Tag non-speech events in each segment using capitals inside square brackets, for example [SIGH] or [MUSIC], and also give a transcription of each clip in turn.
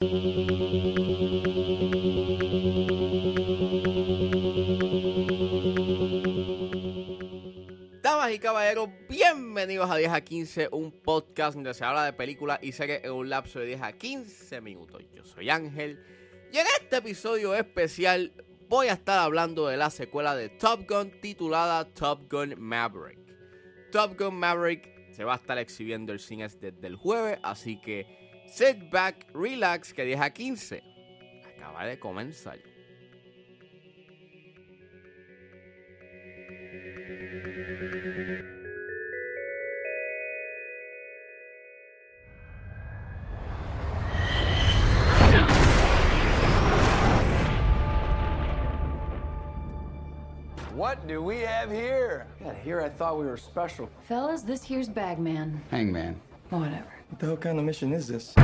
Damas y caballeros, bienvenidos a 10 a 15, un podcast donde se habla de películas y series en un lapso de 10 a 15 minutos. Yo soy Ángel y en este episodio especial voy a estar hablando de la secuela de Top Gun titulada Top Gun Maverick. Top Gun Maverick se va a estar exhibiendo el cine desde el jueves, así que sit back, relax, que 10 a 15 acaba de comenzar. What do we have here? God, here I thought we were special. Fellas, this here's Bagman. Hangman. Whatever. What the hell kind of mission is this?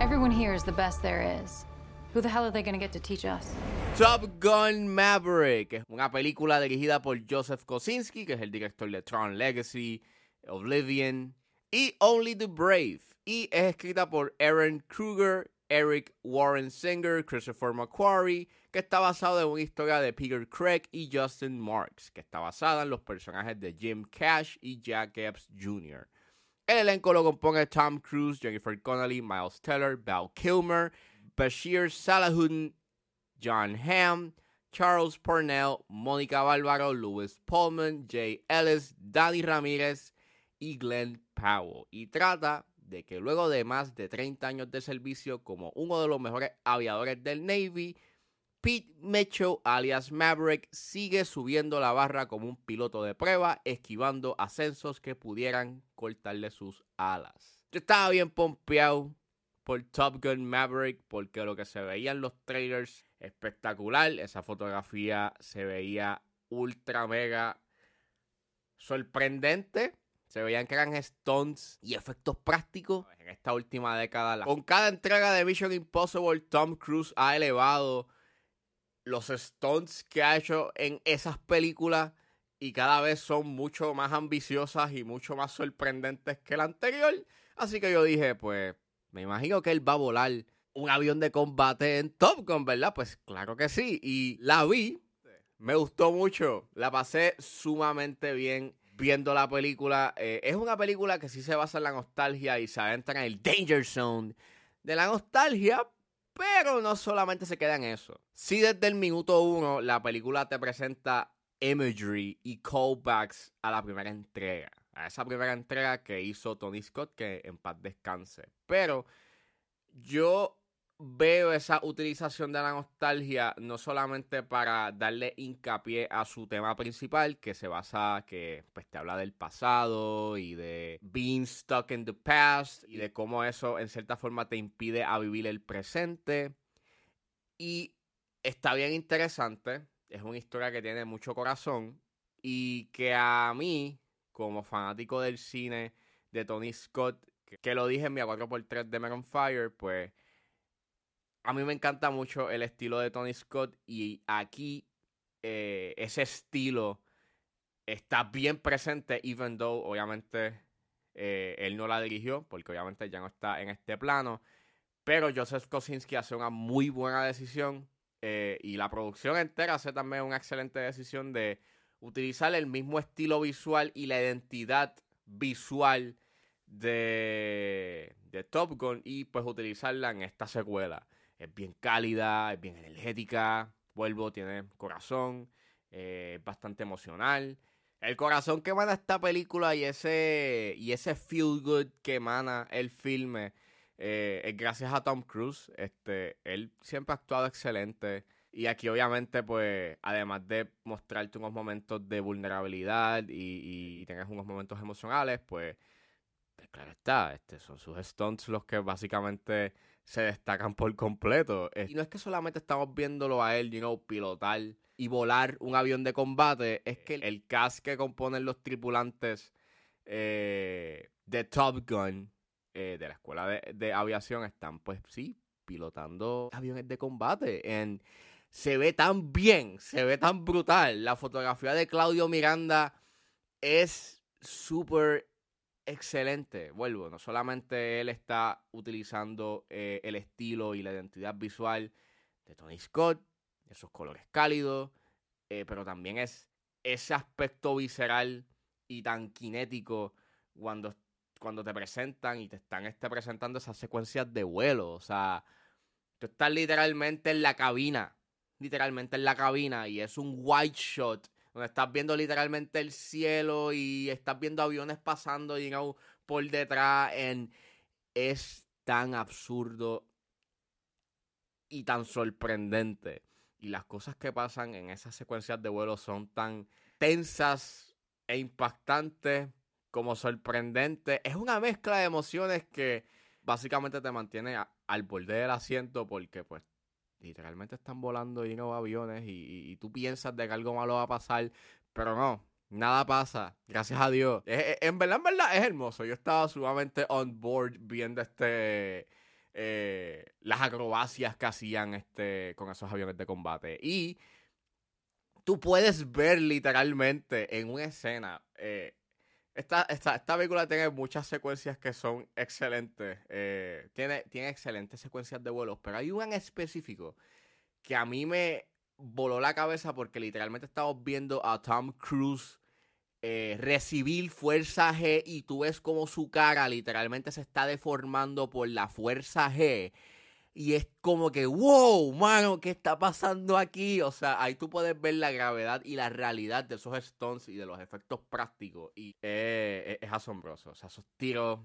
Everyone here is the best there is. Who the hell are they gonna get to teach us? Top Gun Maverick es una película dirigida por Joseph Kosinski, que es el director de Tron Legacy, Oblivion y Only the Brave. Y es escrita por Aaron Kruger, Eric Warren Singer, Christopher McQuarrie, que está basado en una historia de Peter Craig y Justin Marks, que está basada en los personajes de Jim Cash y Jack Epps Jr. El elenco lo compone Tom Cruise, Jennifer Connelly, Miles Teller, Val Kilmer, Bashir Salahuddin, John Hamm, Charles Parnell, Mónica Bárbaro, Louis Pullman, Jay Ellis, Danny Ramírez y Glenn Powell. Y trata de que luego de más de 30 años de servicio como uno de los mejores aviadores del Navy, Pete Mitchell, alias Maverick, sigue subiendo la barra como un piloto de prueba, esquivando ascensos que pudieran cortarle sus alas. Yo estaba bien pompeado por Top Gun Maverick porque lo que se veía en los trailers espectacular, esa fotografía se veía ultra mega sorprendente. Se veían que eran stunts y efectos prácticos en esta última década. Con cada entrega de Mission Impossible, Tom Cruise ha elevado los stunts que ha hecho en esas películas y cada vez son mucho más ambiciosas y mucho más sorprendentes que la anterior. Así que yo dije, pues me imagino que él va a volar un avión de combate en Top Gun, ¿verdad? Pues claro que sí. Y la vi, me gustó mucho, la pasé sumamente bien viendo la película. Eh, es una película que sí se basa en la nostalgia y se adentra en el danger zone de la nostalgia, pero no solamente se queda en eso. Sí, desde el minuto uno, la película te presenta imagery y callbacks a la primera entrega. A esa primera entrega que hizo Tony Scott, que en paz descanse. Pero yo veo esa utilización de la nostalgia no solamente para darle hincapié a su tema principal, que se basa, que pues te habla del pasado y de being stuck in the past y de cómo eso en cierta forma te impide a vivir el presente. Y está bien interesante, es una historia que tiene mucho corazón y que a mí, como fanático del cine de Tony Scott, que, lo dije en mi 4x3 de Meron Fire, pues a mí me encanta mucho el estilo de Tony Scott y aquí eh, ese estilo está bien presente, even though obviamente eh, él no la dirigió, porque obviamente ya no está en este plano. Pero Joseph Kosinski hace una muy buena decisión eh, y la producción entera hace también una excelente decisión de utilizar el mismo estilo visual y la identidad visual de, de Top Gun y pues utilizarla en esta secuela es bien cálida, es bien energética, vuelvo, tiene corazón, eh, es bastante emocional. El corazón que emana esta película y ese, y ese feel good que emana el filme eh, es gracias a Tom Cruise. Este, él siempre ha actuado excelente. Y aquí obviamente, pues, además de mostrarte unos momentos de vulnerabilidad y, y, tener unos momentos emocionales, pues claro está, este, son sus stunts los que básicamente se destacan por completo. Y no es que solamente estamos viéndolo a él, you know, pilotar y volar un avión de combate, es que el cast que componen los tripulantes eh, de Top Gun, eh, de la escuela de, de, aviación, están, pues sí, pilotando aviones de combate. Se ve tan bien, se ve tan brutal. La fotografía de Claudio Miranda es súper excelente. Vuelvo, no solamente él está utilizando eh, el estilo y la identidad visual de Tony Scott, esos colores cálidos, eh, pero también es ese aspecto visceral y tan kinético cuando, cuando te presentan y te están este, presentando esas secuencias de vuelo. O sea, tú estás literalmente en la cabina, literalmente en la cabina y es un white shot donde estás viendo literalmente el cielo y estás viendo aviones pasando y por detrás en es tan absurdo y tan sorprendente y las cosas que pasan en esas secuencias de vuelo son tan tensas e impactantes como sorprendentes. Es una mezcla de emociones que básicamente te mantiene al borde del asiento porque pues literalmente están volando y no aviones y, tú piensas de que algo malo va a pasar, pero no, nada pasa, gracias a Dios. en verdad, en verdad es hermoso. Yo estaba sumamente on board viendo este eh, las acrobacias que hacían este, con esos aviones de combate. Y tú puedes ver literalmente en una escena. Eh, esta, esta, película tiene muchas secuencias que son excelentes. Eh, tiene, tiene excelentes secuencias de vuelos, pero hay una en específico que a mí me voló la cabeza porque literalmente estamos viendo a Tom Cruise eh, recibir fuerza G y tú ves como su cara literalmente se está deformando por la fuerza G. Y es como que, wow, mano, ¿qué está pasando aquí? O sea, ahí tú puedes ver la gravedad y la realidad de esos stunts y de los efectos prácticos. Y es asombroso. O sea, esos tiros.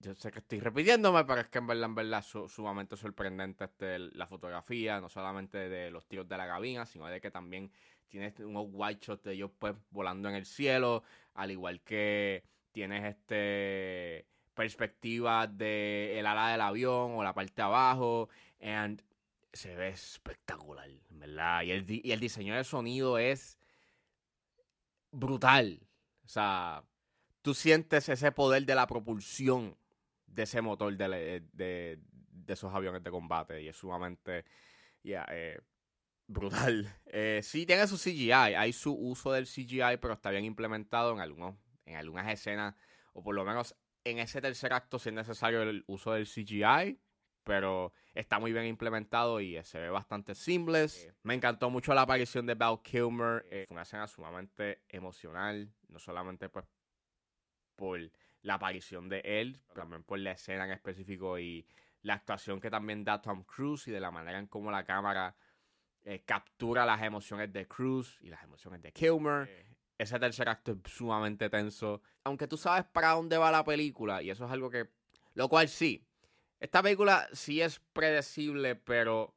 Yo sé que estoy repitiéndome, pero es que en verdad, en verdad, sumamente sorprendente este, la fotografía, no solamente de los tiros de la cabina, sino de que también tienes unos white shots de ellos pues volando en el cielo, al igual que tienes este perspectiva de el ala del avión o la parte de abajo and se ve espectacular, ¿verdad? Y el, y el diseño de sonido es brutal. O sea, tú sientes ese poder de la propulsión de ese motor de, de, esos aviones de combate y es sumamente yeah, brutal. [LAUGHS] Eh, sí tiene su CGI, hay su uso del CGI, pero está bien implementado en, algunos, en algunas escenas, o por lo menos en ese tercer acto si es necesario el uso del CGI, pero está muy bien implementado y se ve bastante seamless. Me encantó mucho la aparición de Val Kilmer, eh, fue una escena sumamente emocional, no solamente pues por la aparición de él, pero también por la escena en específico y la actuación que también da Tom Cruise y de la manera en cómo la cámara eh, captura las emociones de Cruz y las emociones de Kilmer. Ese tercer acto es sumamente tenso. Aunque tú sabes para dónde va la película, y eso es algo que. Lo cual sí. Esta película sí es predecible, pero.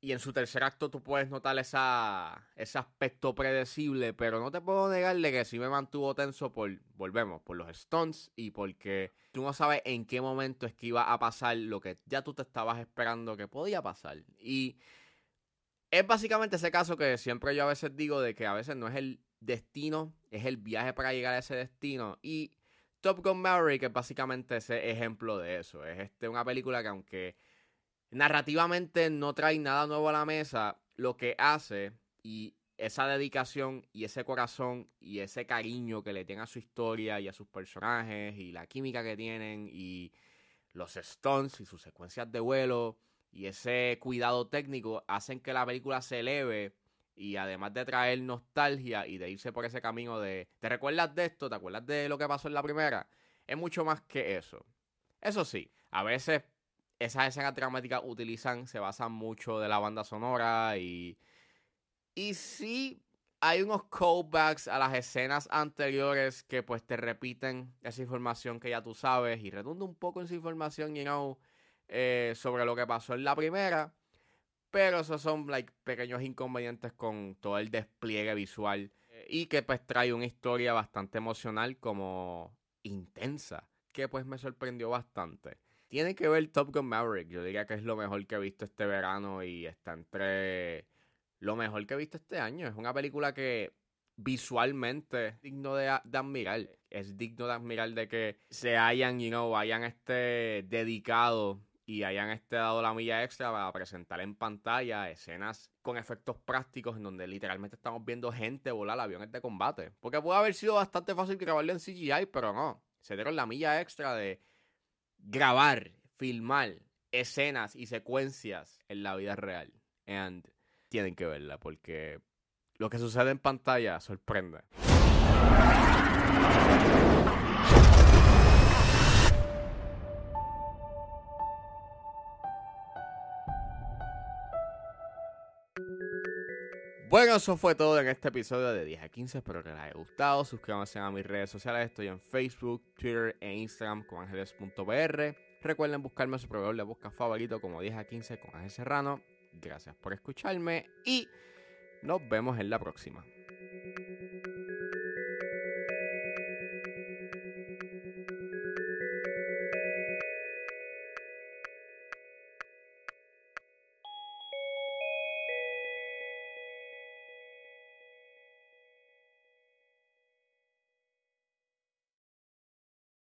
Y en su tercer acto tú puedes notar esa, ese aspecto predecible, pero no te puedo negarle que sí me mantuvo tenso por, volvemos, por los stunts y porque tú no sabes en qué momento es que iba a pasar lo que ya tú te estabas esperando que podía pasar. Y es básicamente ese caso que siempre yo a veces digo de que a veces no es el destino, es el viaje para llegar a ese destino. Y Top Gun Maverick es básicamente ese ejemplo de eso. Es este, una película que aunque narrativamente no trae nada nuevo a la mesa, lo que hace y esa dedicación y ese corazón y ese cariño que le tiene a su historia y a sus personajes y la química que tienen y los stunts y sus secuencias de vuelo y ese cuidado técnico hacen que la película se eleve y además de traer nostalgia y de irse por ese camino de ¿te recuerdas de esto? ¿Te acuerdas de lo que pasó en la primera? Es mucho más que eso. Eso sí, a veces esas escenas dramáticas utilizan, se basan mucho de la banda sonora y y sí hay unos callbacks a las escenas anteriores que pues te repiten esa información que ya tú sabes y redunda un poco esa información, you know, eh, sobre lo que pasó en la primera. Pero esos son like, pequeños inconvenientes con todo el despliegue visual. Eh, y que pues trae una historia bastante emocional como intensa. Que pues me sorprendió bastante. Tiene que ver Top Gun Maverick. Yo diría que es lo mejor que he visto este verano y está entre lo mejor que he visto este año. Es una película que visualmente es digno de, admirar. Es digno de admirar de que se hayan, you know, hayan este dedicado y hayan este dado la milla extra para presentar en pantalla escenas con efectos prácticos en donde literalmente estamos viendo gente volar aviones de combate. Porque puede haber sido bastante fácil grabarlo en CGI, pero no. Se dieron la milla extra de grabar, filmar escenas y secuencias en la vida real. And tienen que verla porque lo que sucede en pantalla sorprende. Bueno, eso fue todo en este episodio de 10 a 15. Espero que les haya gustado. Suscríbanse a mis redes sociales. Estoy en Facebook, Twitter e Instagram con ángeles.br. Recuerden buscarme a su proveedor de busca favorito como 10 a 15 con Ángel Serrano. Gracias por escucharme y nos vemos en la próxima.